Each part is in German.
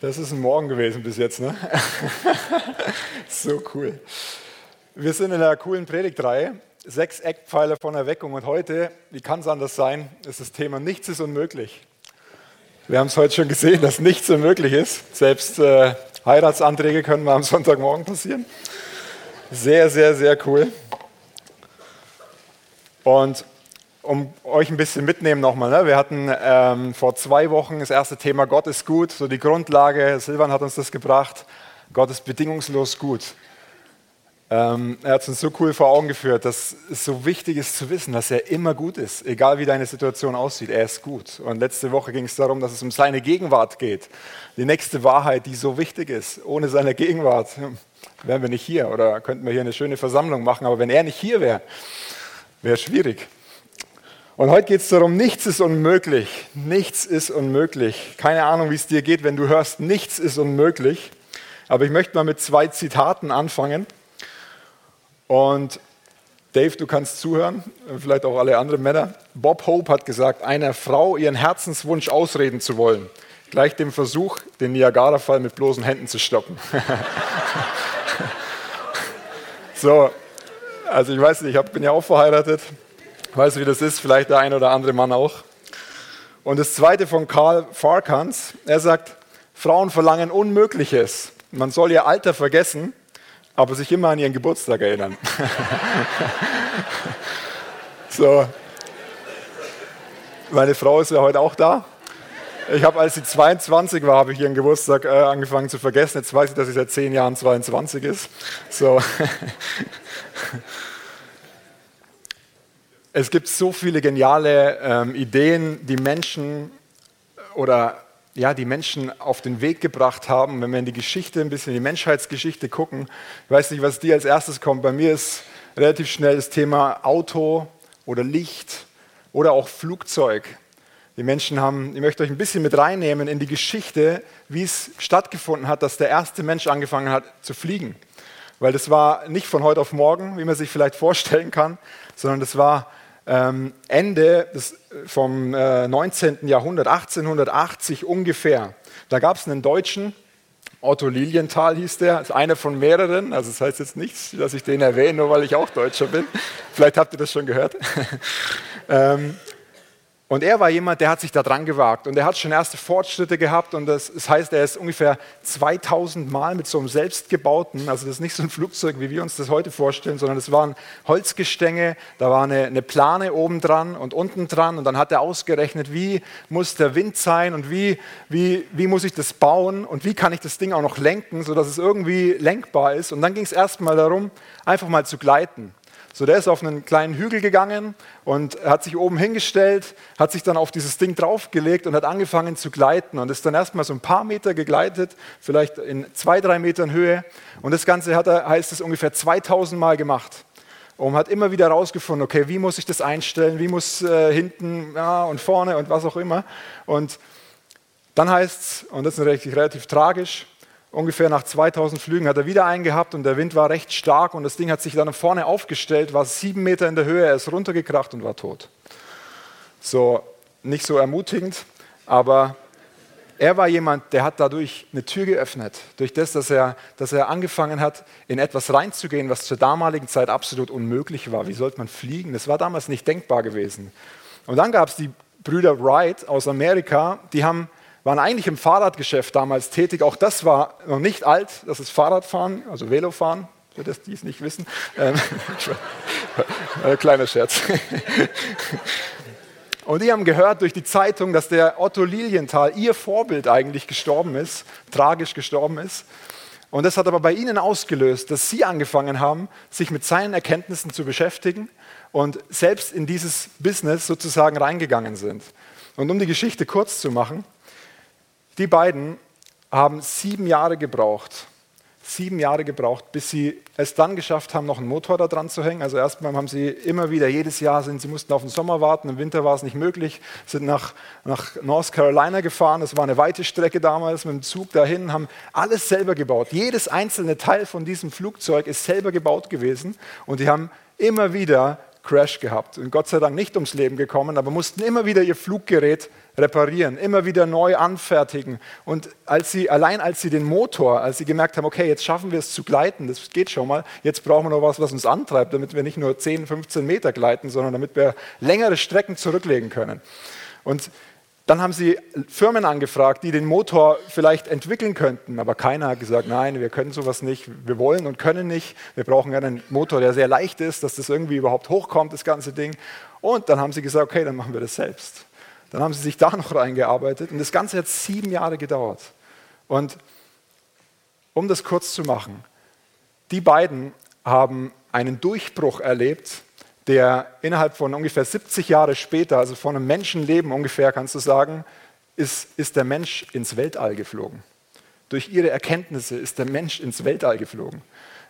Das ist ein Morgen gewesen bis jetzt, ne? so cool. Wir sind in einer coolen Predigtreihe, sechs Eckpfeiler von Erweckung und heute, wie kann es anders sein, ist das Thema Nichts ist unmöglich. Wir haben es heute schon gesehen, dass nichts unmöglich ist. Selbst äh, Heiratsanträge können mal am Sonntagmorgen passieren. Sehr, sehr, sehr cool. Und um euch ein bisschen mitnehmen nochmal. Ne? Wir hatten ähm, vor zwei Wochen das erste Thema Gott ist gut, so die Grundlage. Silvan hat uns das gebracht. Gott ist bedingungslos gut. Ähm, er hat es uns so cool vor Augen geführt, dass es so wichtig ist zu wissen, dass er immer gut ist, egal wie deine Situation aussieht. Er ist gut. Und letzte Woche ging es darum, dass es um seine Gegenwart geht. Die nächste Wahrheit, die so wichtig ist. Ohne seine Gegenwart wären wir nicht hier oder könnten wir hier eine schöne Versammlung machen. Aber wenn er nicht hier wäre, wäre es schwierig. Und heute geht es darum, nichts ist unmöglich. Nichts ist unmöglich. Keine Ahnung, wie es dir geht, wenn du hörst, nichts ist unmöglich. Aber ich möchte mal mit zwei Zitaten anfangen. Und Dave, du kannst zuhören, vielleicht auch alle anderen Männer. Bob Hope hat gesagt, einer Frau ihren Herzenswunsch ausreden zu wollen, gleich dem Versuch, den Niagara-Fall mit bloßen Händen zu stoppen. so, also ich weiß nicht, ich bin ja auch verheiratet. Weißt du, wie das ist? Vielleicht der ein oder andere Mann auch. Und das zweite von Karl Farkans, er sagt, Frauen verlangen Unmögliches. Man soll ihr Alter vergessen, aber sich immer an ihren Geburtstag erinnern. so. Meine Frau ist ja heute auch da. Ich habe, als sie 22 war, habe ich ihren Geburtstag äh, angefangen zu vergessen. Jetzt weiß ich, dass sie seit zehn Jahren 22 ist. So. Es gibt so viele geniale ähm, Ideen, die Menschen oder ja, die Menschen auf den Weg gebracht haben. Wenn wir in die Geschichte, ein bisschen in die Menschheitsgeschichte gucken, ich weiß nicht, was dir als erstes kommt. Bei mir ist relativ schnell das Thema Auto oder Licht oder auch Flugzeug. Die Menschen haben, ich möchte euch ein bisschen mit reinnehmen in die Geschichte, wie es stattgefunden hat, dass der erste Mensch angefangen hat zu fliegen. Weil das war nicht von heute auf morgen, wie man sich vielleicht vorstellen kann, sondern das war Ende des, vom äh, 19. Jahrhundert, 1880 ungefähr. Da gab es einen Deutschen, Otto Lilienthal hieß der, ist einer von mehreren. Also das heißt jetzt nichts, dass ich den erwähne, nur weil ich auch Deutscher bin. Vielleicht habt ihr das schon gehört. und er war jemand, der hat sich da dran gewagt und er hat schon erste Fortschritte gehabt und das, das, heißt, er ist ungefähr 2000 Mal mit so einem selbstgebauten, also das ist nicht so ein Flugzeug, wie wir uns das heute vorstellen, sondern das waren Holzgestänge, da war eine, eine Plane oben dran und unten dran und dann hat er ausgerechnet, wie muss der Wind sein und wie, wie, wie muss ich das bauen und wie kann ich das Ding auch noch lenken, sodass es irgendwie lenkbar ist. Und dann ging es erstmal darum, einfach mal zu gleiten. So, der ist auf einen kleinen Hügel gegangen und hat sich oben hingestellt, hat sich dann auf dieses Ding draufgelegt und hat angefangen zu gleiten und ist dann erstmal so ein paar Meter gegleitet, vielleicht in zwei, drei Metern Höhe. Und das Ganze hat er, heißt es, ungefähr 2000 Mal gemacht. Und hat immer wieder herausgefunden, okay, wie muss ich das einstellen, wie muss äh, hinten ja, und vorne und was auch immer. Und dann heißt es, und das ist relativ, relativ tragisch, Ungefähr nach 2000 Flügen hat er wieder einen gehabt und der Wind war recht stark und das Ding hat sich dann vorne aufgestellt, war sieben Meter in der Höhe, er ist runtergekracht und war tot. So, nicht so ermutigend, aber er war jemand, der hat dadurch eine Tür geöffnet, durch das, dass er, dass er angefangen hat, in etwas reinzugehen, was zur damaligen Zeit absolut unmöglich war. Wie sollte man fliegen? Das war damals nicht denkbar gewesen. Und dann gab es die Brüder Wright aus Amerika, die haben waren eigentlich im Fahrradgeschäft damals tätig. Auch das war noch nicht alt, das ist Fahrradfahren, also Velofahren, für das die es nicht wissen. Ähm, kleiner Scherz. Und die haben gehört durch die Zeitung, dass der Otto Lilienthal, ihr Vorbild eigentlich gestorben ist, tragisch gestorben ist. Und das hat aber bei ihnen ausgelöst, dass sie angefangen haben, sich mit seinen Erkenntnissen zu beschäftigen und selbst in dieses Business sozusagen reingegangen sind. Und um die Geschichte kurz zu machen, die beiden haben sieben Jahre gebraucht, sieben Jahre gebraucht, bis sie es dann geschafft haben, noch einen Motor da dran zu hängen. Also erstmal haben sie immer wieder, jedes Jahr sind, sie mussten auf den Sommer warten, im Winter war es nicht möglich, sind nach, nach North Carolina gefahren, das war eine weite Strecke damals, mit dem Zug dahin, haben alles selber gebaut. Jedes einzelne Teil von diesem Flugzeug ist selber gebaut gewesen. Und die haben immer wieder Crash gehabt und Gott sei Dank nicht ums Leben gekommen, aber mussten immer wieder ihr Fluggerät reparieren, immer wieder neu anfertigen. Und als sie, allein als sie den Motor, als sie gemerkt haben, okay, jetzt schaffen wir es zu gleiten, das geht schon mal, jetzt brauchen wir noch was, was uns antreibt, damit wir nicht nur 10, 15 Meter gleiten, sondern damit wir längere Strecken zurücklegen können. Und dann haben sie Firmen angefragt, die den Motor vielleicht entwickeln könnten, aber keiner hat gesagt, nein, wir können sowas nicht, wir wollen und können nicht, wir brauchen einen Motor, der sehr leicht ist, dass das irgendwie überhaupt hochkommt, das ganze Ding. Und dann haben sie gesagt, okay, dann machen wir das selbst. Dann haben sie sich da noch reingearbeitet und das Ganze hat sieben Jahre gedauert. Und um das kurz zu machen, die beiden haben einen Durchbruch erlebt, der innerhalb von ungefähr 70 Jahre später, also von einem Menschenleben ungefähr, kannst du sagen, ist, ist der Mensch ins Weltall geflogen. Durch ihre Erkenntnisse ist der Mensch ins Weltall geflogen.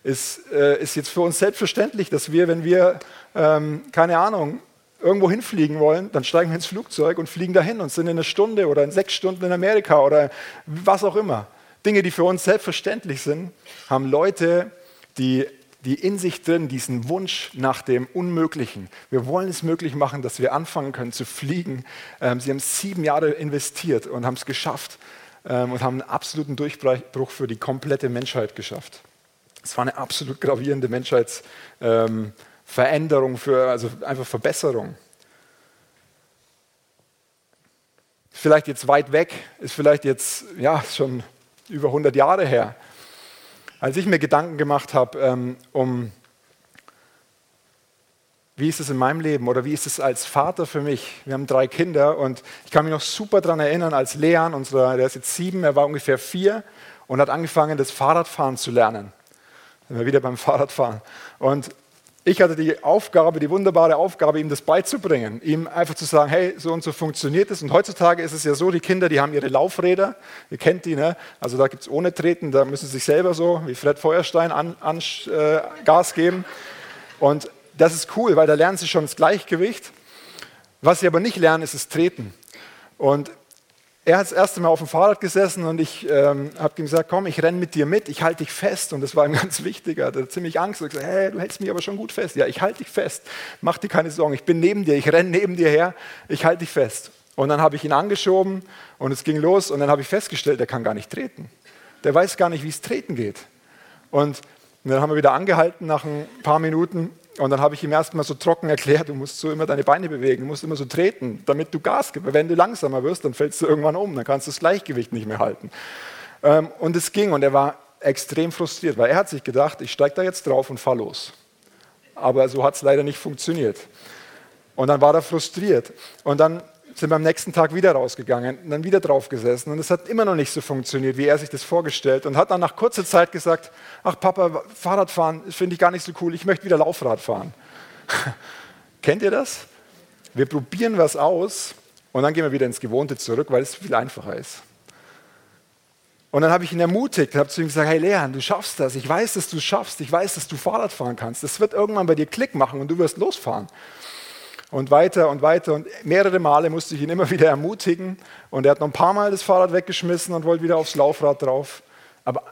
Es äh, ist jetzt für uns selbstverständlich, dass wir, wenn wir, ähm, keine Ahnung, irgendwo hinfliegen wollen, dann steigen wir ins Flugzeug und fliegen dahin und sind in einer Stunde oder in sechs Stunden in Amerika oder was auch immer. Dinge, die für uns selbstverständlich sind, haben Leute, die die in sich drin diesen Wunsch nach dem Unmöglichen. Wir wollen es möglich machen, dass wir anfangen können zu fliegen. Ähm, sie haben sieben Jahre investiert und haben es geschafft ähm, und haben einen absoluten Durchbruch für die komplette Menschheit geschafft. Es war eine absolut gravierende Menschheitsveränderung, für, also einfach Verbesserung. Vielleicht jetzt weit weg, ist vielleicht jetzt ja, schon über 100 Jahre her. Als ich mir Gedanken gemacht habe, ähm, um wie ist es in meinem Leben oder wie ist es als Vater für mich? Wir haben drei Kinder und ich kann mich noch super daran erinnern, als Leon, unser, der ist jetzt sieben, er war ungefähr vier und hat angefangen, das Fahrradfahren zu lernen. Sind wir wieder beim Fahrradfahren. Und ich hatte die Aufgabe, die wunderbare Aufgabe, ihm das beizubringen, ihm einfach zu sagen, hey, so und so funktioniert es. Und heutzutage ist es ja so, die Kinder, die haben ihre Laufräder, ihr kennt die, ne? also da gibt es ohne Treten, da müssen sie sich selber so, wie Fred Feuerstein, an, an äh, Gas geben. Und das ist cool, weil da lernen sie schon das Gleichgewicht. Was sie aber nicht lernen, ist das Treten. Und er hat das erste Mal auf dem Fahrrad gesessen und ich ähm, habe ihm gesagt, komm, ich renne mit dir mit, ich halte dich fest. Und das war ihm ganz wichtig. Er hatte ziemlich Angst. Und gesagt, hey, du hältst mich aber schon gut fest. Ja, ich halte dich fest. Mach dir keine Sorgen. Ich bin neben dir, ich renne neben dir her, ich halte dich fest. Und dann habe ich ihn angeschoben und es ging los und dann habe ich festgestellt, er kann gar nicht treten. Der weiß gar nicht, wie es treten geht. Und dann haben wir wieder angehalten nach ein paar Minuten und dann habe ich ihm erstmal so trocken erklärt, du musst so immer deine Beine bewegen, du musst immer so treten, damit du Gas gibst. Wenn du langsamer wirst, dann fällst du irgendwann um, dann kannst du das Gleichgewicht nicht mehr halten. Ähm, und es ging und er war extrem frustriert, weil er hat sich gedacht, ich steige da jetzt drauf und fahre los. Aber so hat es leider nicht funktioniert. Und dann war er frustriert. Und dann sind wir am nächsten Tag wieder rausgegangen und dann wieder drauf gesessen und es hat immer noch nicht so funktioniert, wie er sich das vorgestellt und hat dann nach kurzer Zeit gesagt, ach Papa, Fahrradfahren finde ich gar nicht so cool, ich möchte wieder Laufrad fahren. Kennt ihr das? Wir probieren was aus und dann gehen wir wieder ins Gewohnte zurück, weil es viel einfacher ist. Und dann habe ich ihn ermutigt habe zu ihm gesagt, hey Leon, du schaffst das, ich weiß, dass du schaffst, ich weiß, dass du Fahrrad fahren kannst, das wird irgendwann bei dir Klick machen und du wirst losfahren und weiter und weiter. Und mehrere Male musste ich ihn immer wieder ermutigen. Und er hat noch ein paar Mal das Fahrrad weggeschmissen und wollte wieder aufs Laufrad drauf. Aber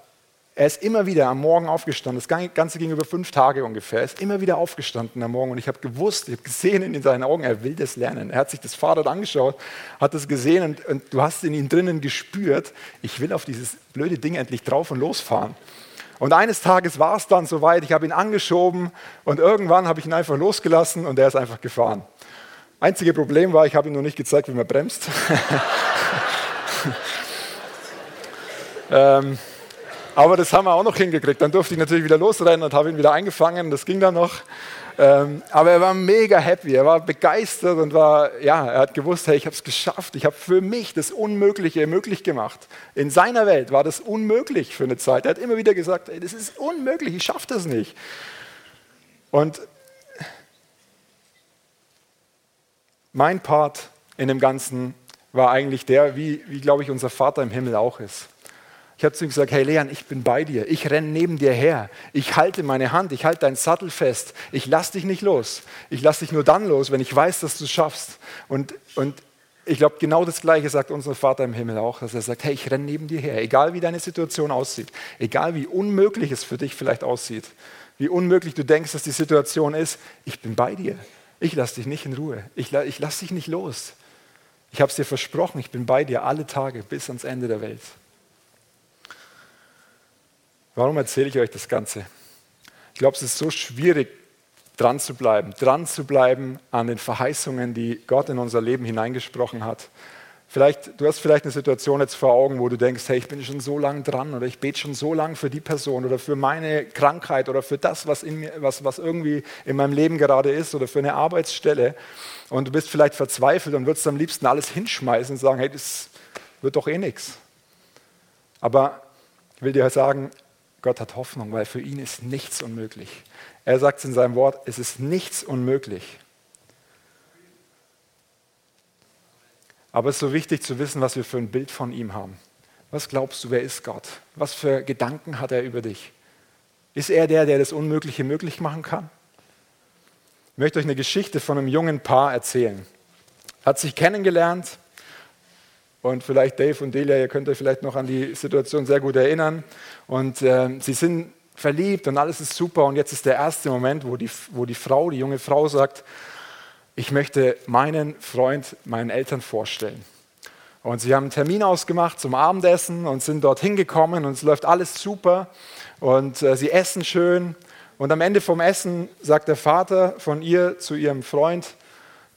er ist immer wieder am Morgen aufgestanden. Das Ganze ging über fünf Tage ungefähr. Er ist immer wieder aufgestanden am Morgen. Und ich habe gewusst, ich habe gesehen in seinen Augen, er will das lernen. Er hat sich das Fahrrad angeschaut, hat es gesehen und, und du hast in ihm drinnen gespürt, ich will auf dieses blöde Ding endlich drauf und losfahren. Und eines Tages war es dann soweit, ich habe ihn angeschoben und irgendwann habe ich ihn einfach losgelassen und er ist einfach gefahren. Einzige Problem war, ich habe ihm noch nicht gezeigt, wie man bremst. ähm, aber das haben wir auch noch hingekriegt. Dann durfte ich natürlich wieder losrennen und habe ihn wieder eingefangen. Das ging dann noch. Ähm, aber er war mega happy, er war begeistert und war, ja, er hat gewusst, hey, ich habe es geschafft. Ich habe für mich das Unmögliche möglich gemacht. In seiner Welt war das unmöglich für eine Zeit. Er hat immer wieder gesagt, hey, das ist unmöglich, ich schaffe das nicht. Und mein Part in dem Ganzen war eigentlich der, wie, wie glaube ich, unser Vater im Himmel auch ist. Ich habe zu ihm gesagt, hey Leon, ich bin bei dir. Ich renne neben dir her. Ich halte meine Hand, ich halte deinen Sattel fest. Ich lasse dich nicht los. Ich lasse dich nur dann los, wenn ich weiß, dass du es schaffst. Und, und ich glaube, genau das Gleiche sagt unser Vater im Himmel auch, dass er sagt, hey, ich renne neben dir her. Egal wie deine Situation aussieht, egal wie unmöglich es für dich vielleicht aussieht, wie unmöglich du denkst, dass die Situation ist, ich bin bei dir. Ich lasse dich nicht in Ruhe. Ich, ich lasse dich nicht los. Ich habe es dir versprochen, ich bin bei dir alle Tage bis ans Ende der Welt. Warum erzähle ich euch das Ganze? Ich glaube, es ist so schwierig, dran zu bleiben, dran zu bleiben an den Verheißungen, die Gott in unser Leben hineingesprochen hat. Vielleicht, du hast vielleicht eine Situation jetzt vor Augen, wo du denkst, hey, ich bin schon so lange dran oder ich bete schon so lange für die Person oder für meine Krankheit oder für das, was, in mir, was, was irgendwie in meinem Leben gerade ist oder für eine Arbeitsstelle. Und du bist vielleicht verzweifelt und würdest am liebsten alles hinschmeißen und sagen, hey, das wird doch eh nichts. Aber ich will dir sagen, Gott hat Hoffnung, weil für ihn ist nichts unmöglich. Er sagt in seinem Wort, es ist nichts unmöglich. Aber es ist so wichtig zu wissen, was wir für ein Bild von ihm haben. Was glaubst du, wer ist Gott? Was für Gedanken hat er über dich? Ist er der, der das Unmögliche möglich machen kann? Ich möchte euch eine Geschichte von einem jungen Paar erzählen. Hat sich kennengelernt und vielleicht Dave und Delia, ihr könnt euch vielleicht noch an die Situation sehr gut erinnern. Und äh, sie sind verliebt und alles ist super. Und jetzt ist der erste Moment, wo die, wo die Frau, die junge Frau sagt, ich möchte meinen Freund meinen Eltern vorstellen. Und sie haben einen Termin ausgemacht zum Abendessen und sind dort hingekommen und es läuft alles super und äh, sie essen schön. Und am Ende vom Essen sagt der Vater von ihr zu ihrem Freund,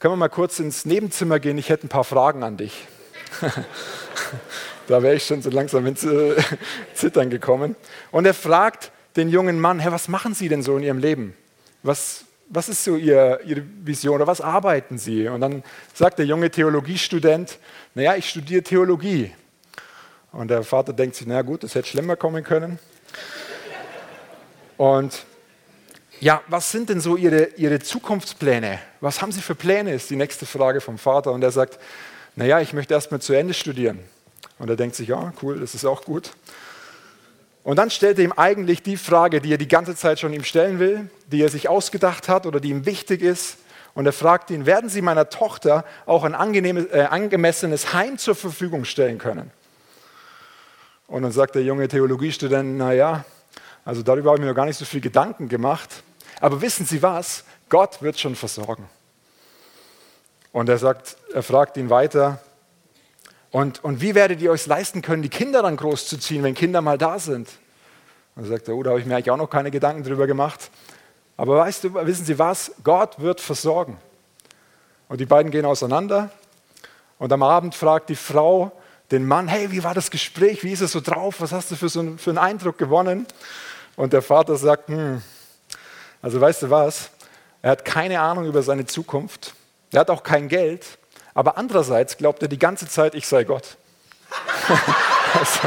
können wir mal kurz ins Nebenzimmer gehen, ich hätte ein paar Fragen an dich. da wäre ich schon so langsam ins äh, Zittern gekommen. Und er fragt den jungen Mann, Herr, was machen Sie denn so in Ihrem Leben? Was, was ist so ihr, Ihre Vision oder was arbeiten Sie? Und dann sagt der junge Theologiestudent, naja, ich studiere Theologie. Und der Vater denkt sich, naja gut, das hätte schlimmer kommen können. Und ja, was sind denn so Ihre, Ihre Zukunftspläne? Was haben Sie für Pläne, ist die nächste Frage vom Vater. Und er sagt, naja, ich möchte erst mal zu Ende studieren. Und er denkt sich, ja, cool, das ist auch gut. Und dann stellt er ihm eigentlich die Frage, die er die ganze Zeit schon ihm stellen will, die er sich ausgedacht hat oder die ihm wichtig ist. Und er fragt ihn, werden Sie meiner Tochter auch ein äh, angemessenes Heim zur Verfügung stellen können? Und dann sagt der junge Theologiestudent, naja, also darüber habe ich mir noch gar nicht so viel Gedanken gemacht. Aber wissen Sie was? Gott wird schon versorgen. Und er, sagt, er fragt ihn weiter, und, und wie werdet ihr euch leisten können, die Kinder dann großzuziehen, wenn Kinder mal da sind? Und er sagt, oh, da habe ich mir eigentlich auch noch keine Gedanken drüber gemacht. Aber weißt du, wissen Sie was? Gott wird versorgen. Und die beiden gehen auseinander. Und am Abend fragt die Frau den Mann, hey, wie war das Gespräch? Wie ist es so drauf? Was hast du für, so einen, für einen Eindruck gewonnen? Und der Vater sagt, hm, also weißt du was? Er hat keine Ahnung über seine Zukunft. Er hat auch kein Geld. Aber andererseits glaubt er die ganze Zeit, ich sei Gott. also,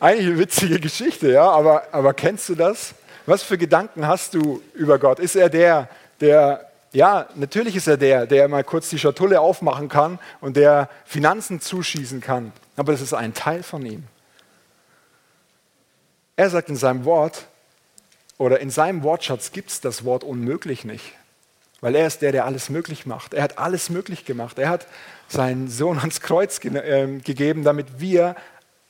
Eigentlich eine witzige Geschichte, ja, aber, aber kennst du das? Was für Gedanken hast du über Gott? Ist er der, der ja, natürlich ist er der, der mal kurz die Schatulle aufmachen kann und der Finanzen zuschießen kann. Aber das ist ein Teil von ihm. Er sagt in seinem Wort, oder in seinem Wortschatz gibt es das Wort unmöglich nicht. Weil er ist der, der alles möglich macht. Er hat alles möglich gemacht. Er hat seinen Sohn ans Kreuz ge äh, gegeben, damit wir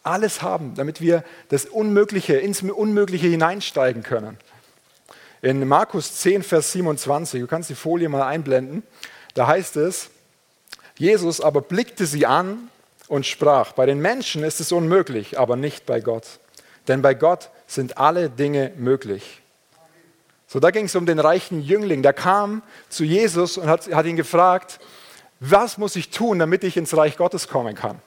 alles haben, damit wir das Unmögliche, ins Unmögliche hineinsteigen können. In Markus 10, Vers 27, du kannst die Folie mal einblenden, da heißt es, Jesus aber blickte sie an und sprach, bei den Menschen ist es unmöglich, aber nicht bei Gott. Denn bei Gott sind alle Dinge möglich. So, da ging es um den reichen Jüngling. Der kam zu Jesus und hat, hat ihn gefragt, was muss ich tun, damit ich ins Reich Gottes kommen kann?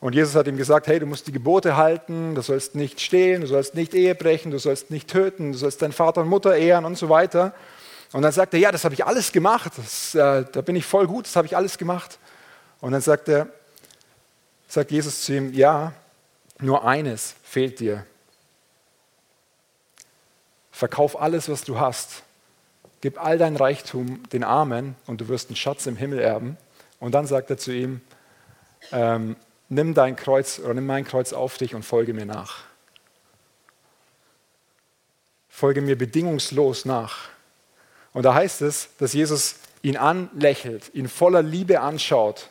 Und Jesus hat ihm gesagt, hey, du musst die Gebote halten, du sollst nicht stehlen, du sollst nicht Ehe brechen, du sollst nicht töten, du sollst deinen Vater und Mutter ehren und so weiter. Und dann sagt er, ja, das habe ich alles gemacht, das, äh, da bin ich voll gut, das habe ich alles gemacht. Und dann sagt er, sagt Jesus zu ihm, ja, nur eines fehlt dir. Verkauf alles, was du hast. Gib all dein Reichtum den Armen und du wirst einen Schatz im Himmel erben. Und dann sagt er zu ihm, ähm, nimm dein Kreuz oder nimm mein Kreuz auf dich und folge mir nach. folge mir bedingungslos nach. Und da heißt es, dass Jesus ihn anlächelt, ihn voller Liebe anschaut,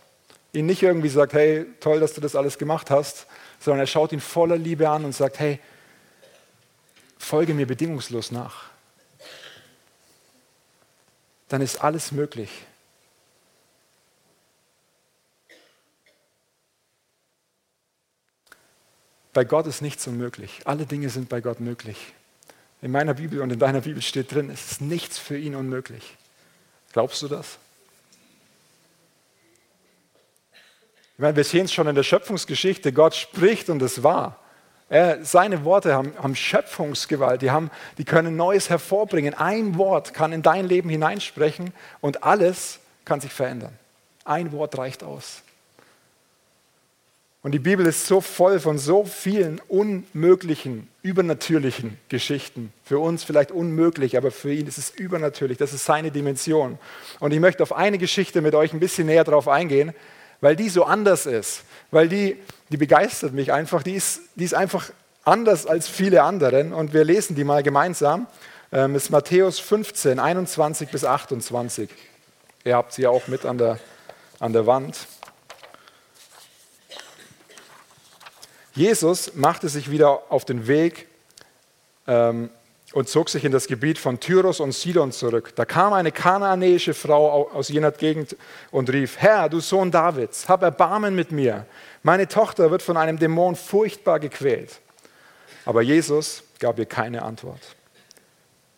ihn nicht irgendwie sagt, hey, toll, dass du das alles gemacht hast, sondern er schaut ihn voller Liebe an und sagt, hey, folge mir bedingungslos nach. Dann ist alles möglich. Bei Gott ist nichts unmöglich. Alle Dinge sind bei Gott möglich. In meiner Bibel und in deiner Bibel steht drin, es ist nichts für ihn unmöglich. Glaubst du das? Ich meine, wir sehen es schon in der Schöpfungsgeschichte. Gott spricht und es war. Er, seine Worte haben, haben Schöpfungsgewalt, die, haben, die können Neues hervorbringen. Ein Wort kann in dein Leben hineinsprechen und alles kann sich verändern. Ein Wort reicht aus. Und die Bibel ist so voll von so vielen unmöglichen, übernatürlichen Geschichten. Für uns vielleicht unmöglich, aber für ihn ist es übernatürlich. Das ist seine Dimension. Und ich möchte auf eine Geschichte mit euch ein bisschen näher drauf eingehen, weil die so anders ist. Weil die, die begeistert mich einfach. Die ist, die ist einfach anders als viele anderen. Und wir lesen die mal gemeinsam. Ähm, ist Matthäus 15, 21 bis 28. Ihr habt sie ja auch mit an der, an der Wand. Jesus machte sich wieder auf den Weg ähm, und zog sich in das Gebiet von Tyros und Sidon zurück. Da kam eine kanaanäische Frau aus jener Gegend und rief, Herr, du Sohn Davids, hab Erbarmen mit mir. Meine Tochter wird von einem Dämon furchtbar gequält. Aber Jesus gab ihr keine Antwort.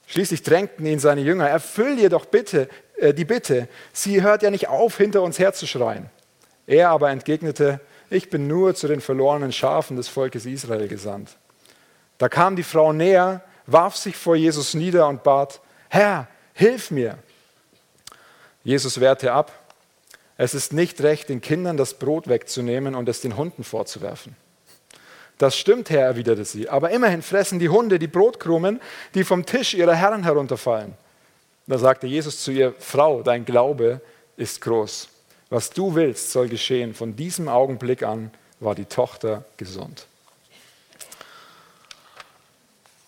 Schließlich drängten ihn seine Jünger, erfüll ihr doch bitte äh, die Bitte. Sie hört ja nicht auf, hinter uns herzuschreien. Er aber entgegnete, ich bin nur zu den verlorenen Schafen des Volkes Israel gesandt. Da kam die Frau näher, warf sich vor Jesus nieder und bat, Herr, hilf mir. Jesus wehrte ab, es ist nicht recht, den Kindern das Brot wegzunehmen und es den Hunden vorzuwerfen. Das stimmt, Herr, erwiderte sie, aber immerhin fressen die Hunde die Brotkrumen, die vom Tisch ihrer Herren herunterfallen. Da sagte Jesus zu ihr, Frau, dein Glaube ist groß. Was du willst, soll geschehen. Von diesem Augenblick an war die Tochter gesund.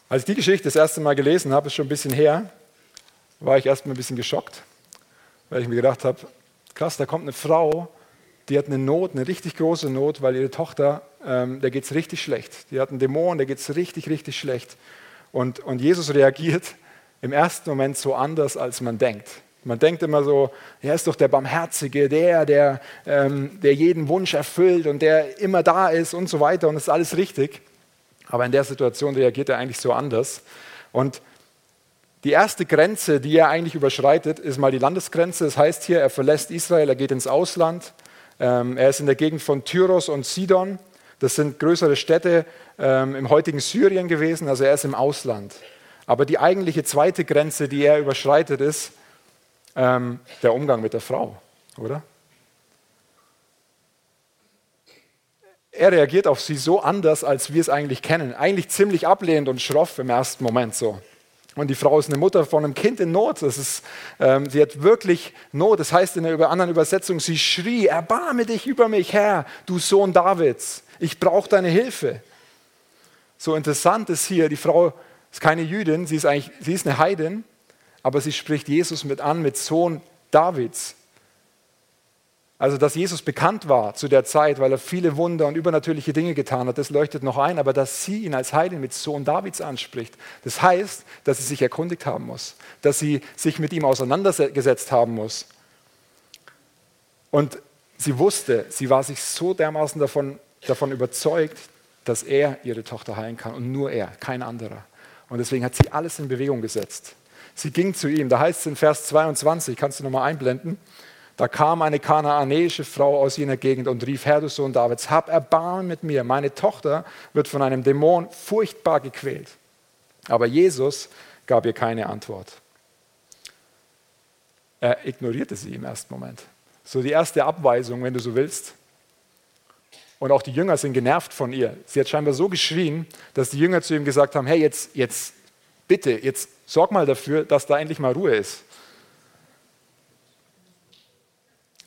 Als ich die Geschichte das erste Mal gelesen habe, ist schon ein bisschen her, war ich erstmal ein bisschen geschockt, weil ich mir gedacht habe, krass, da kommt eine Frau, die hat eine Not, eine richtig große Not, weil ihre Tochter, ähm, der geht es richtig schlecht. Die hat einen Dämon, der geht es richtig, richtig schlecht. Und, und Jesus reagiert im ersten Moment so anders, als man denkt. Man denkt immer so, er ist doch der Barmherzige, der, der, ähm, der jeden Wunsch erfüllt und der immer da ist und so weiter und das ist alles richtig. Aber in der Situation reagiert er eigentlich so anders. Und die erste Grenze, die er eigentlich überschreitet, ist mal die Landesgrenze. Das heißt hier, er verlässt Israel, er geht ins Ausland. Ähm, er ist in der Gegend von Tyros und Sidon. Das sind größere Städte ähm, im heutigen Syrien gewesen, also er ist im Ausland. Aber die eigentliche zweite Grenze, die er überschreitet, ist, ähm, der Umgang mit der Frau, oder? Er reagiert auf sie so anders, als wir es eigentlich kennen. Eigentlich ziemlich ablehnend und schroff im ersten Moment so. Und die Frau ist eine Mutter von einem Kind in Not. Das ist, ähm, sie hat wirklich Not. Das heißt in einer anderen Übersetzung, sie schrie, erbarme dich über mich, Herr, du Sohn Davids. Ich brauche deine Hilfe. So interessant ist hier, die Frau ist keine Jüdin, sie ist, eigentlich, sie ist eine Heidin, aber sie spricht Jesus mit an, mit Sohn Davids. Also, dass Jesus bekannt war zu der Zeit, weil er viele Wunder und übernatürliche Dinge getan hat, das leuchtet noch ein, aber dass sie ihn als Heiligen mit Sohn Davids anspricht, das heißt, dass sie sich erkundigt haben muss, dass sie sich mit ihm auseinandergesetzt haben muss. Und sie wusste, sie war sich so dermaßen davon, davon überzeugt, dass er ihre Tochter heilen kann und nur er, kein anderer. Und deswegen hat sie alles in Bewegung gesetzt. Sie ging zu ihm. Da heißt es in Vers 22, kannst du nochmal einblenden. Da kam eine kanaanäische Frau aus jener Gegend und rief, Herr, du Sohn Davids, hab Erbarmen mit mir. Meine Tochter wird von einem Dämon furchtbar gequält. Aber Jesus gab ihr keine Antwort. Er ignorierte sie im ersten Moment. So die erste Abweisung, wenn du so willst. Und auch die Jünger sind genervt von ihr. Sie hat scheinbar so geschrien, dass die Jünger zu ihm gesagt haben, hey, jetzt, jetzt bitte, jetzt sorg mal dafür, dass da endlich mal Ruhe ist.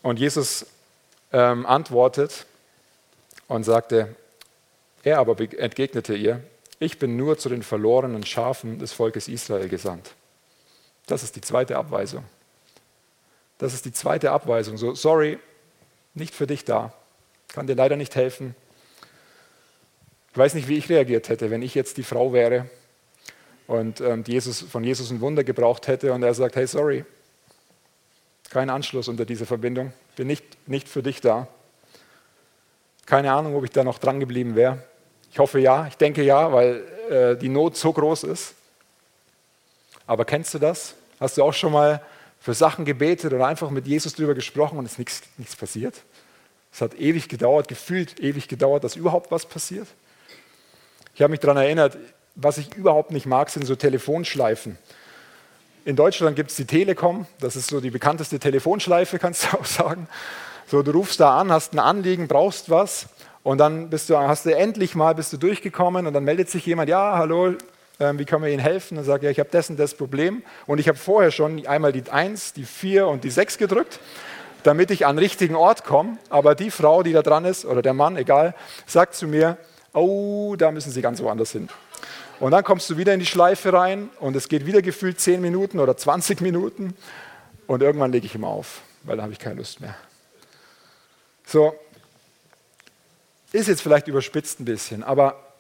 Und Jesus ähm, antwortet und sagte, er aber entgegnete ihr, ich bin nur zu den verlorenen Schafen des Volkes Israel gesandt. Das ist die zweite Abweisung. Das ist die zweite Abweisung. So, sorry, nicht für dich da. Kann dir leider nicht helfen. Ich weiß nicht, wie ich reagiert hätte, wenn ich jetzt die Frau wäre und ähm, Jesus, von Jesus ein Wunder gebraucht hätte und er sagt, hey, sorry, kein Anschluss unter diese Verbindung, bin nicht, nicht für dich da. Keine Ahnung, ob ich da noch dran geblieben wäre. Ich hoffe ja, ich denke ja, weil äh, die Not so groß ist. Aber kennst du das? Hast du auch schon mal für Sachen gebetet oder einfach mit Jesus darüber gesprochen und es ist nichts, nichts passiert? Es hat ewig gedauert, gefühlt ewig gedauert, dass überhaupt was passiert. Ich habe mich daran erinnert, was ich überhaupt nicht mag, sind so Telefonschleifen. In Deutschland gibt es die Telekom, das ist so die bekannteste Telefonschleife, kannst du auch sagen. So, du rufst da an, hast ein Anliegen, brauchst was und dann bist du, hast du endlich mal bist du durchgekommen und dann meldet sich jemand, ja, hallo, äh, wie können wir Ihnen helfen? Und sagt, ja, ich habe das und das Problem und ich habe vorher schon einmal die 1, die 4 und die 6 gedrückt, damit ich an den richtigen Ort komme. Aber die Frau, die da dran ist, oder der Mann, egal, sagt zu mir, oh, da müssen Sie ganz woanders hin. Und dann kommst du wieder in die Schleife rein und es geht wieder gefühlt 10 Minuten oder 20 Minuten und irgendwann lege ich ihm auf, weil da habe ich keine Lust mehr. So, ist jetzt vielleicht überspitzt ein bisschen, aber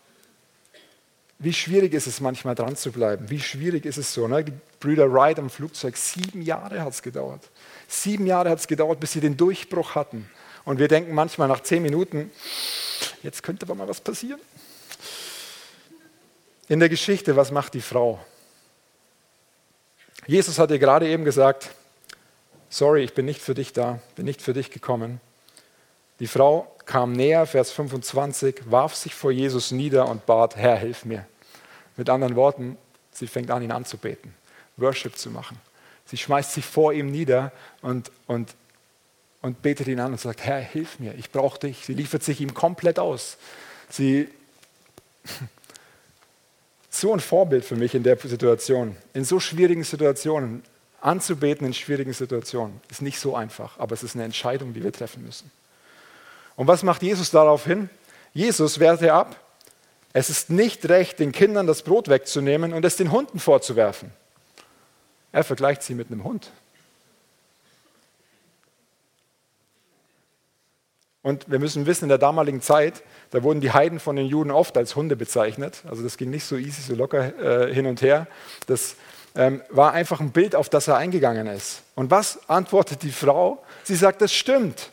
wie schwierig ist es manchmal dran zu bleiben? Wie schwierig ist es so? Ne? Die Brüder Wright am Flugzeug, sieben Jahre hat es gedauert. Sieben Jahre hat es gedauert, bis sie den Durchbruch hatten. Und wir denken manchmal nach zehn Minuten, jetzt könnte aber mal was passieren. In der Geschichte, was macht die Frau? Jesus hat ihr gerade eben gesagt, sorry, ich bin nicht für dich da, bin nicht für dich gekommen. Die Frau kam näher, Vers 25, warf sich vor Jesus nieder und bat, Herr, hilf mir. Mit anderen Worten, sie fängt an, ihn anzubeten, Worship zu machen. Sie schmeißt sich vor ihm nieder und, und, und betet ihn an und sagt, Herr, hilf mir, ich brauche dich. Sie liefert sich ihm komplett aus. Sie, so ein Vorbild für mich in der Situation, in so schwierigen Situationen, anzubeten in schwierigen Situationen, ist nicht so einfach, aber es ist eine Entscheidung, die wir treffen müssen. Und was macht Jesus daraufhin? Jesus wehrte ab, es ist nicht recht, den Kindern das Brot wegzunehmen und es den Hunden vorzuwerfen. Er vergleicht sie mit einem Hund. Und wir müssen wissen, in der damaligen Zeit, da wurden die Heiden von den Juden oft als Hunde bezeichnet. Also das ging nicht so easy, so locker äh, hin und her. Das ähm, war einfach ein Bild, auf das er eingegangen ist. Und was antwortet die Frau? Sie sagt, das stimmt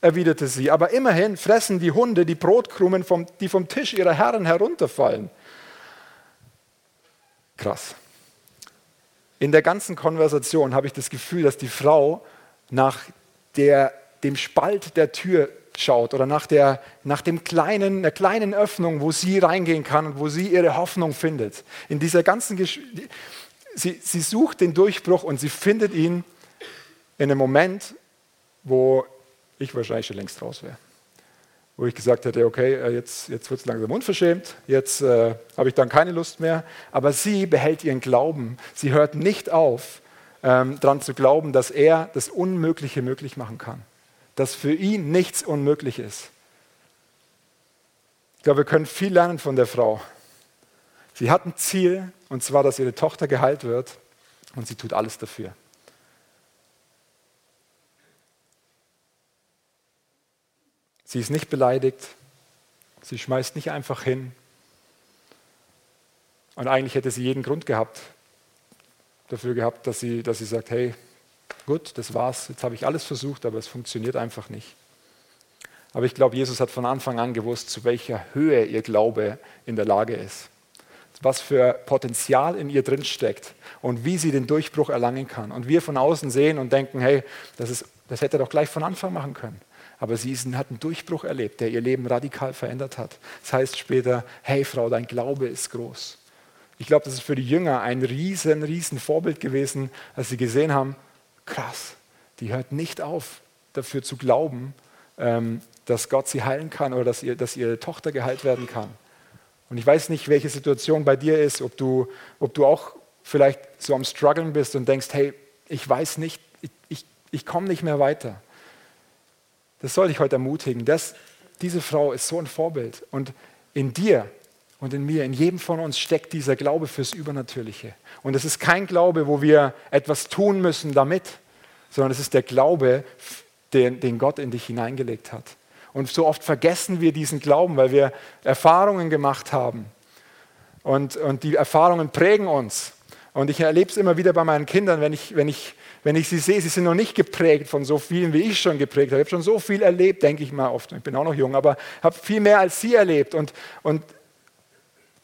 erwiderte sie, aber immerhin fressen die Hunde die Brotkrumen, vom, die vom Tisch ihrer Herren herunterfallen. Krass. In der ganzen Konversation habe ich das Gefühl, dass die Frau nach der, dem Spalt der Tür schaut oder nach, der, nach dem kleinen, der kleinen Öffnung, wo sie reingehen kann und wo sie ihre Hoffnung findet. In dieser ganzen Gesch sie, sie sucht den Durchbruch und sie findet ihn in einem Moment, wo ich wahrscheinlich schon längst raus wäre. Wo ich gesagt hätte, okay, äh, jetzt, jetzt wird es langsam unverschämt, jetzt äh, habe ich dann keine Lust mehr. Aber sie behält ihren Glauben. Sie hört nicht auf, ähm, daran zu glauben, dass er das Unmögliche möglich machen kann. Dass für ihn nichts unmöglich ist. Ich glaube, wir können viel lernen von der Frau. Sie hat ein Ziel, und zwar, dass ihre Tochter geheilt wird, und sie tut alles dafür. Sie ist nicht beleidigt. Sie schmeißt nicht einfach hin. Und eigentlich hätte sie jeden Grund gehabt, dafür gehabt, dass sie, dass sie sagt, hey, gut, das war's, jetzt habe ich alles versucht, aber es funktioniert einfach nicht. Aber ich glaube, Jesus hat von Anfang an gewusst, zu welcher Höhe ihr Glaube in der Lage ist. Was für Potenzial in ihr drin steckt und wie sie den Durchbruch erlangen kann. Und wir von außen sehen und denken, hey, das, ist, das hätte er doch gleich von Anfang machen können. Aber sie hat einen Durchbruch erlebt, der ihr Leben radikal verändert hat. Das heißt später, hey Frau, dein Glaube ist groß. Ich glaube, das ist für die Jünger ein riesen, riesen Vorbild gewesen, als sie gesehen haben, krass, die hört nicht auf, dafür zu glauben, ähm, dass Gott sie heilen kann oder dass, ihr, dass ihre Tochter geheilt werden kann. Und ich weiß nicht, welche Situation bei dir ist, ob du, ob du auch vielleicht so am Struggeln bist und denkst, hey, ich weiß nicht, ich, ich, ich komme nicht mehr weiter. Das soll dich heute ermutigen. Das, diese Frau ist so ein Vorbild. Und in dir und in mir, in jedem von uns steckt dieser Glaube fürs Übernatürliche. Und es ist kein Glaube, wo wir etwas tun müssen damit, sondern es ist der Glaube, den, den Gott in dich hineingelegt hat. Und so oft vergessen wir diesen Glauben, weil wir Erfahrungen gemacht haben. Und, und die Erfahrungen prägen uns. Und ich erlebe es immer wieder bei meinen Kindern, wenn ich, wenn, ich, wenn ich sie sehe, sie sind noch nicht geprägt von so vielen, wie ich schon geprägt habe. Ich habe schon so viel erlebt, denke ich mal oft. Ich bin auch noch jung, aber habe viel mehr als sie erlebt. Und, und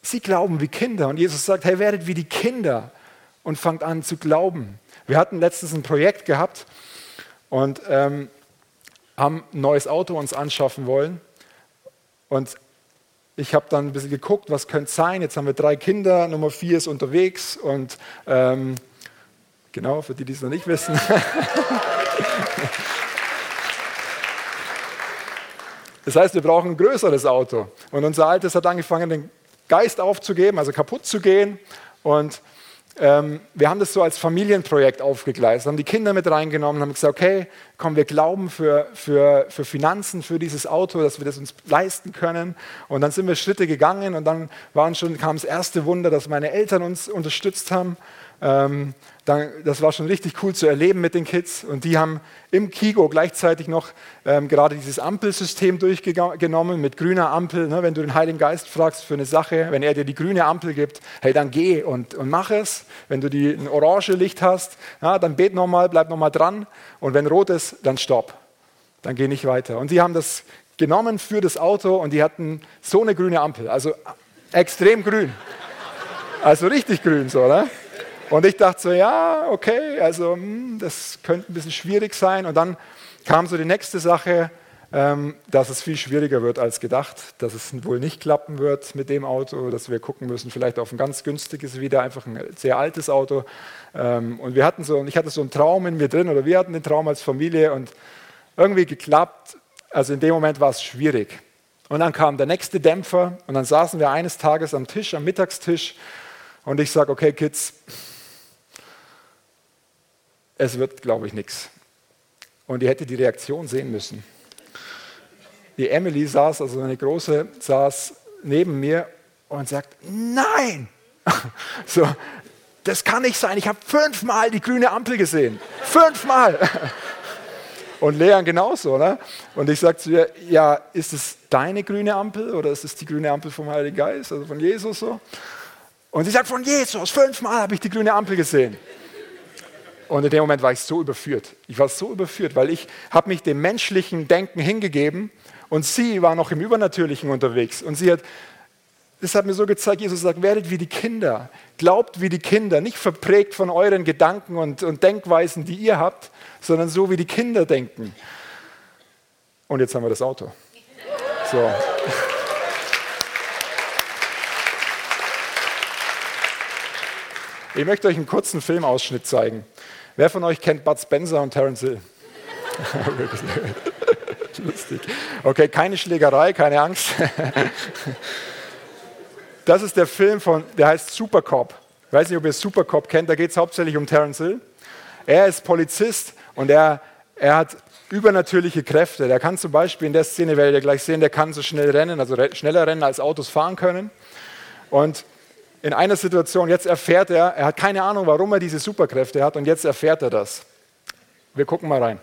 sie glauben wie Kinder. Und Jesus sagt, hey, werdet wie die Kinder und fangt an zu glauben. Wir hatten letztens ein Projekt gehabt und ähm, haben ein neues Auto uns anschaffen wollen. Und ich habe dann ein bisschen geguckt, was könnte sein. Jetzt haben wir drei Kinder, Nummer vier ist unterwegs und ähm, genau, für die, die es noch nicht wissen. das heißt, wir brauchen ein größeres Auto. Und unser altes hat angefangen, den Geist aufzugeben, also kaputt zu gehen. Und ähm, wir haben das so als Familienprojekt aufgegleist, haben die Kinder mit reingenommen, haben gesagt, okay, komm, wir glauben für, für, für Finanzen, für dieses Auto, dass wir das uns leisten können. Und dann sind wir Schritte gegangen und dann waren schon, kam das erste Wunder, dass meine Eltern uns unterstützt haben. Ähm, dann, das war schon richtig cool zu erleben mit den Kids. Und die haben im Kigo gleichzeitig noch ähm, gerade dieses Ampelsystem durchgenommen mit grüner Ampel. Ne, wenn du den Heiligen Geist fragst für eine Sache, wenn er dir die grüne Ampel gibt, hey, dann geh und, und mach es. Wenn du die, ein orange Licht hast, ja, dann bet nochmal, bleib nochmal dran. Und wenn rot ist, dann stopp. Dann geh nicht weiter. Und sie haben das genommen für das Auto und die hatten so eine grüne Ampel, also extrem grün. Also richtig grün so, ne? Und ich dachte so, ja, okay, also hm, das könnte ein bisschen schwierig sein. Und dann kam so die nächste Sache, ähm, dass es viel schwieriger wird als gedacht, dass es wohl nicht klappen wird mit dem Auto, dass wir gucken müssen, vielleicht auf ein ganz günstiges wieder, einfach ein sehr altes Auto. Ähm, und wir hatten so, ich hatte so einen Traum in mir drin, oder wir hatten den Traum als Familie und irgendwie geklappt. Also in dem Moment war es schwierig. Und dann kam der nächste Dämpfer und dann saßen wir eines Tages am Tisch, am Mittagstisch und ich sage, okay Kids, es wird, glaube ich, nichts. Und ihr hättet die Reaktion sehen müssen. Die Emily saß, also eine große, saß neben mir und sagt, nein! So, das kann nicht sein. Ich habe fünfmal die grüne Ampel gesehen. Fünfmal! Und Leon genauso. Ne? Und ich sage zu ihr, ja, ist es deine grüne Ampel oder ist es die grüne Ampel vom Heiligen Geist, also von Jesus so? Und sie sagt, von Jesus, fünfmal habe ich die grüne Ampel gesehen. Und in dem Moment war ich so überführt. Ich war so überführt, weil ich habe mich dem menschlichen Denken hingegeben und sie war noch im Übernatürlichen unterwegs. Und sie hat, das hat mir so gezeigt, Jesus sagt, werdet wie die Kinder, glaubt wie die Kinder, nicht verprägt von euren Gedanken und, und Denkweisen, die ihr habt, sondern so wie die Kinder denken. Und jetzt haben wir das Auto. So. Ich möchte euch einen kurzen Filmausschnitt zeigen. Wer von euch kennt Bud Spencer und Terence Hill? Lustig. Okay, keine Schlägerei, keine Angst. Das ist der Film von, der heißt Supercop. Ich weiß nicht, ob ihr Supercop kennt, da geht es hauptsächlich um Terence Hill. Er ist Polizist und er, er hat übernatürliche Kräfte. Der kann zum Beispiel in der Szene, werdet ihr gleich sehen, der kann so schnell rennen, also schneller rennen als Autos fahren können. Und in einer Situation, jetzt erfährt er, er hat keine Ahnung, warum er diese Superkräfte hat und jetzt erfährt er das. Wir gucken mal rein.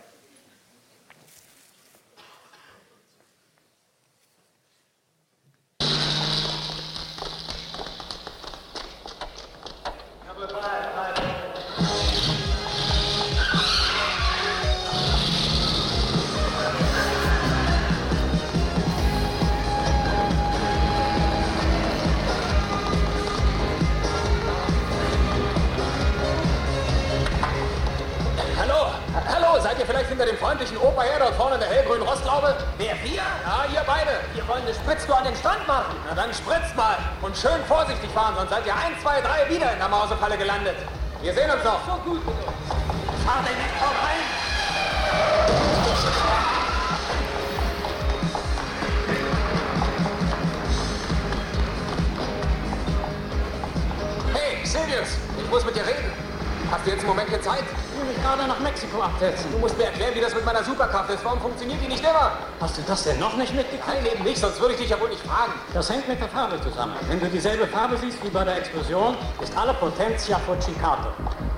Ist. Warum funktioniert die nicht immer? Hast du das denn noch nicht mitgekriegt? Nein, eben nicht, sonst würde ich dich ja wohl nicht fragen. Das hängt mit der Farbe zusammen. Wenn du dieselbe Farbe siehst wie bei der Explosion, ist alle Potentia Fucicate.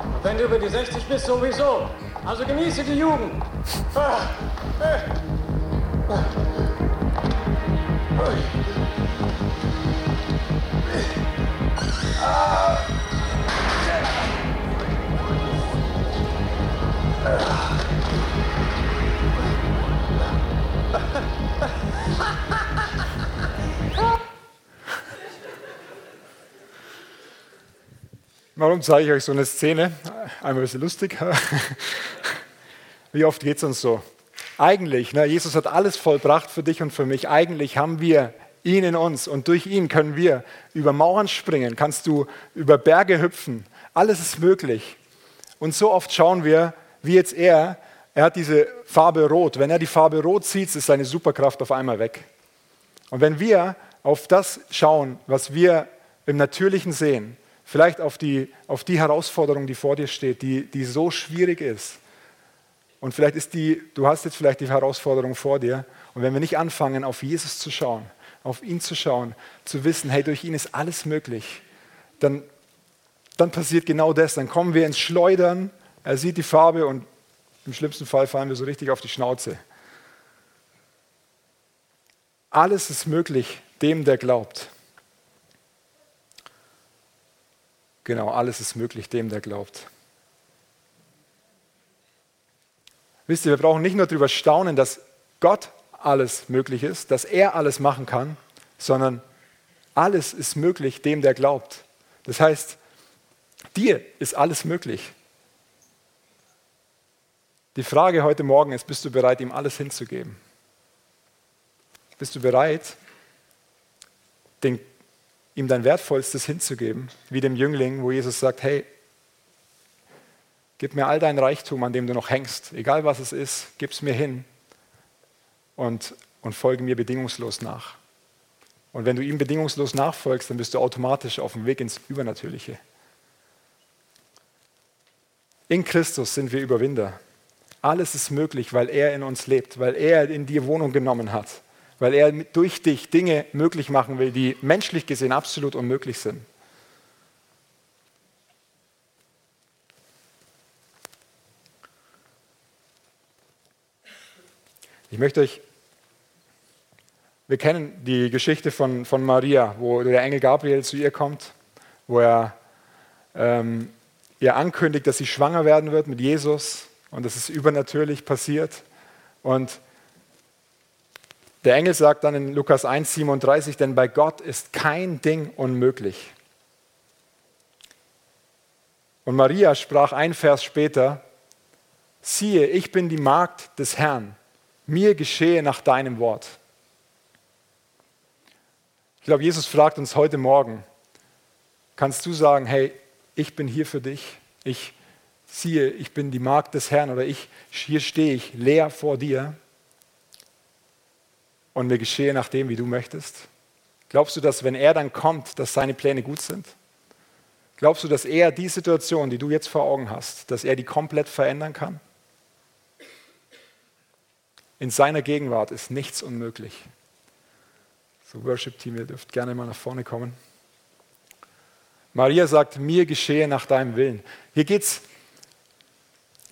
Und wenn du über die 60 bist, sowieso. Also genieße die Jugend. Ah, äh. Ah. Ah. Warum zeige ich euch so eine Szene? Einmal ein bisschen lustig. Wie oft geht es uns so? Eigentlich, ne, Jesus hat alles vollbracht für dich und für mich. Eigentlich haben wir ihn in uns und durch ihn können wir über Mauern springen, kannst du über Berge hüpfen. Alles ist möglich. Und so oft schauen wir, wie jetzt er, er hat diese Farbe Rot. Wenn er die Farbe Rot sieht, ist seine Superkraft auf einmal weg. Und wenn wir auf das schauen, was wir im Natürlichen sehen, vielleicht auf die, auf die Herausforderung, die vor dir steht, die, die so schwierig ist, und vielleicht ist die, du hast jetzt vielleicht die Herausforderung vor dir, und wenn wir nicht anfangen, auf Jesus zu schauen, auf ihn zu schauen, zu wissen, hey, durch ihn ist alles möglich, dann, dann passiert genau das. Dann kommen wir ins Schleudern, er sieht die Farbe und im schlimmsten Fall fallen wir so richtig auf die Schnauze. Alles ist möglich dem, der glaubt. Genau, alles ist möglich dem, der glaubt. Wisst ihr, wir brauchen nicht nur darüber staunen, dass Gott alles möglich ist, dass er alles machen kann, sondern alles ist möglich dem, der glaubt. Das heißt, dir ist alles möglich. Die Frage heute Morgen ist, bist du bereit, ihm alles hinzugeben? Bist du bereit, den, ihm dein Wertvollstes hinzugeben, wie dem Jüngling, wo Jesus sagt, hey, gib mir all dein Reichtum, an dem du noch hängst, egal was es ist, gib es mir hin und, und folge mir bedingungslos nach. Und wenn du ihm bedingungslos nachfolgst, dann bist du automatisch auf dem Weg ins Übernatürliche. In Christus sind wir Überwinder. Alles ist möglich, weil er in uns lebt, weil er in dir Wohnung genommen hat, weil er durch dich Dinge möglich machen will, die menschlich gesehen absolut unmöglich sind. Ich möchte euch, wir kennen die Geschichte von, von Maria, wo der Engel Gabriel zu ihr kommt, wo er ähm, ihr ankündigt, dass sie schwanger werden wird mit Jesus und das ist übernatürlich passiert. Und der Engel sagt dann in Lukas 1,37, denn bei Gott ist kein Ding unmöglich. Und Maria sprach ein Vers später, siehe, ich bin die Magd des Herrn, mir geschehe nach deinem Wort. Ich glaube, Jesus fragt uns heute Morgen, kannst du sagen, hey, ich bin hier für dich, ich siehe, ich bin die Magd des Herrn oder ich, hier stehe ich leer vor dir und mir geschehe nach dem, wie du möchtest? Glaubst du, dass wenn er dann kommt, dass seine Pläne gut sind? Glaubst du, dass er die Situation, die du jetzt vor Augen hast, dass er die komplett verändern kann? In seiner Gegenwart ist nichts unmöglich. So, Worship-Team, ihr dürft gerne mal nach vorne kommen. Maria sagt, mir geschehe nach deinem Willen. Hier geht es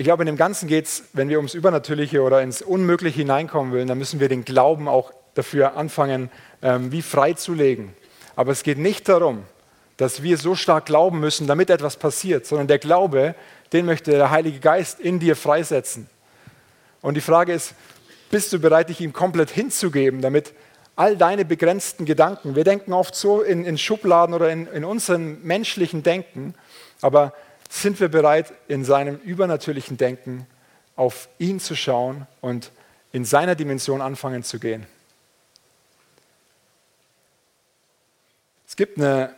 ich glaube, in dem Ganzen geht es, wenn wir ums Übernatürliche oder ins Unmögliche hineinkommen wollen, dann müssen wir den Glauben auch dafür anfangen, ähm, wie freizulegen. Aber es geht nicht darum, dass wir so stark glauben müssen, damit etwas passiert, sondern der Glaube, den möchte der Heilige Geist in dir freisetzen. Und die Frage ist, bist du bereit, dich ihm komplett hinzugeben, damit all deine begrenzten Gedanken, wir denken oft so in, in Schubladen oder in, in unserem menschlichen Denken, aber sind wir bereit, in seinem übernatürlichen Denken auf ihn zu schauen und in seiner Dimension anfangen zu gehen. Es gibt eine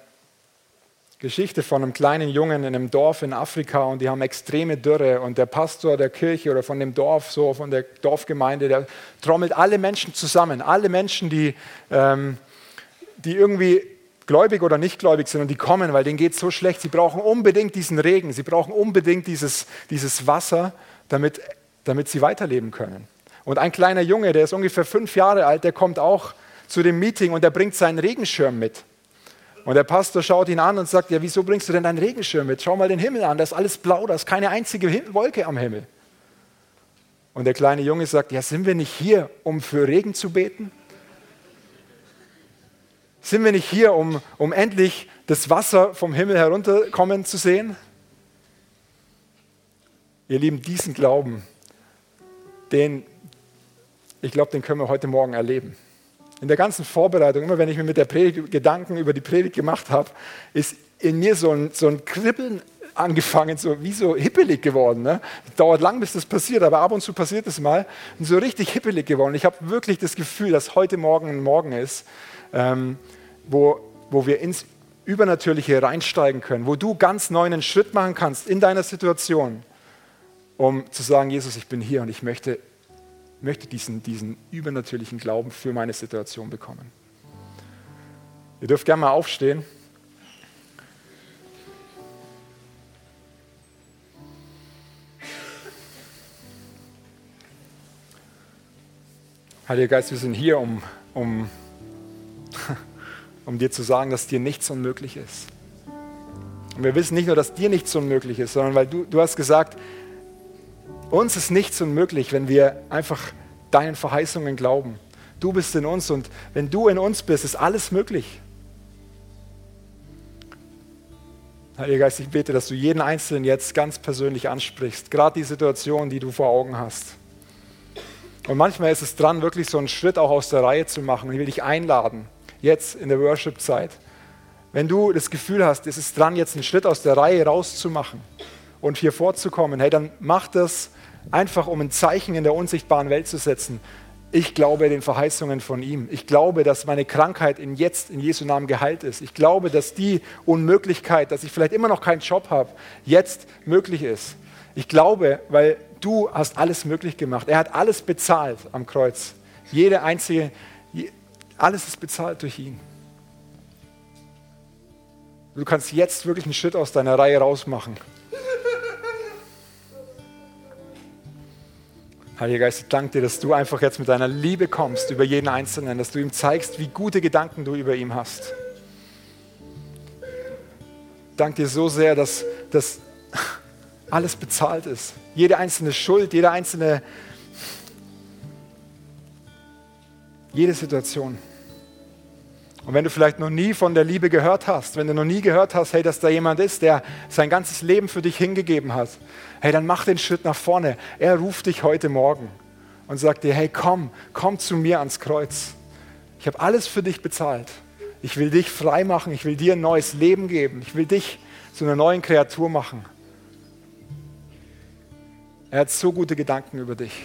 Geschichte von einem kleinen Jungen in einem Dorf in Afrika und die haben extreme Dürre und der Pastor der Kirche oder von dem Dorf, so von der Dorfgemeinde, der trommelt alle Menschen zusammen, alle Menschen, die, ähm, die irgendwie gläubig oder nicht gläubig sind und die kommen, weil denen geht es so schlecht. Sie brauchen unbedingt diesen Regen, sie brauchen unbedingt dieses, dieses Wasser, damit, damit sie weiterleben können. Und ein kleiner Junge, der ist ungefähr fünf Jahre alt, der kommt auch zu dem Meeting und der bringt seinen Regenschirm mit. Und der Pastor schaut ihn an und sagt, ja, wieso bringst du denn deinen Regenschirm mit? Schau mal den Himmel an, da ist alles blau, da ist keine einzige Wolke am Himmel. Und der kleine Junge sagt, ja, sind wir nicht hier, um für Regen zu beten? Sind wir nicht hier, um, um endlich das Wasser vom Himmel herunterkommen zu sehen? Ihr Lieben, diesen Glauben, den, ich glaube, den können wir heute Morgen erleben. In der ganzen Vorbereitung, immer wenn ich mir mit der Predigt Gedanken über die Predigt gemacht habe, ist in mir so ein, so ein Kribbeln angefangen, so wie so hippelig geworden. Ne? Dauert lang, bis das passiert, aber ab und zu passiert es mal. Und so richtig hippelig geworden. Ich habe wirklich das Gefühl, dass heute Morgen ein Morgen ist, ähm, wo, wo wir ins Übernatürliche reinsteigen können, wo du ganz neu einen Schritt machen kannst in deiner Situation, um zu sagen, Jesus, ich bin hier und ich möchte, möchte diesen, diesen übernatürlichen Glauben für meine Situation bekommen. Ihr dürft gerne mal aufstehen. Heiliger Geist, wir sind hier, um, um um dir zu sagen, dass dir nichts unmöglich ist. Und wir wissen nicht nur, dass dir nichts unmöglich ist, sondern weil du, du hast gesagt, uns ist nichts unmöglich, wenn wir einfach deinen Verheißungen glauben. Du bist in uns und wenn du in uns bist, ist alles möglich. Heiliger Geist, ich bete, dass du jeden Einzelnen jetzt ganz persönlich ansprichst, gerade die Situation, die du vor Augen hast. Und manchmal ist es dran, wirklich so einen Schritt auch aus der Reihe zu machen. ich will dich einladen, jetzt in der Worship-Zeit. Wenn du das Gefühl hast, es ist dran, jetzt einen Schritt aus der Reihe rauszumachen und hier vorzukommen, hey, dann mach das einfach, um ein Zeichen in der unsichtbaren Welt zu setzen. Ich glaube den Verheißungen von ihm. Ich glaube, dass meine Krankheit in jetzt in Jesu Namen geheilt ist. Ich glaube, dass die Unmöglichkeit, dass ich vielleicht immer noch keinen Job habe, jetzt möglich ist. Ich glaube, weil du hast alles möglich gemacht. Er hat alles bezahlt am Kreuz. Jede einzige, alles ist bezahlt durch ihn. Du kannst jetzt wirklich einen Schritt aus deiner Reihe rausmachen. Heiliger Geist, ich danke dir, dass du einfach jetzt mit deiner Liebe kommst über jeden Einzelnen, dass du ihm zeigst, wie gute Gedanken du über ihm hast. Ich danke dir so sehr, dass das alles bezahlt ist. Jede einzelne Schuld, jede einzelne Jede Situation. Und wenn du vielleicht noch nie von der Liebe gehört hast, wenn du noch nie gehört hast, hey, dass da jemand ist, der sein ganzes Leben für dich hingegeben hat, hey, dann mach den Schritt nach vorne. Er ruft dich heute Morgen und sagt dir, hey, komm, komm zu mir ans Kreuz. Ich habe alles für dich bezahlt. Ich will dich frei machen. Ich will dir ein neues Leben geben. Ich will dich zu einer neuen Kreatur machen. Er hat so gute Gedanken über dich.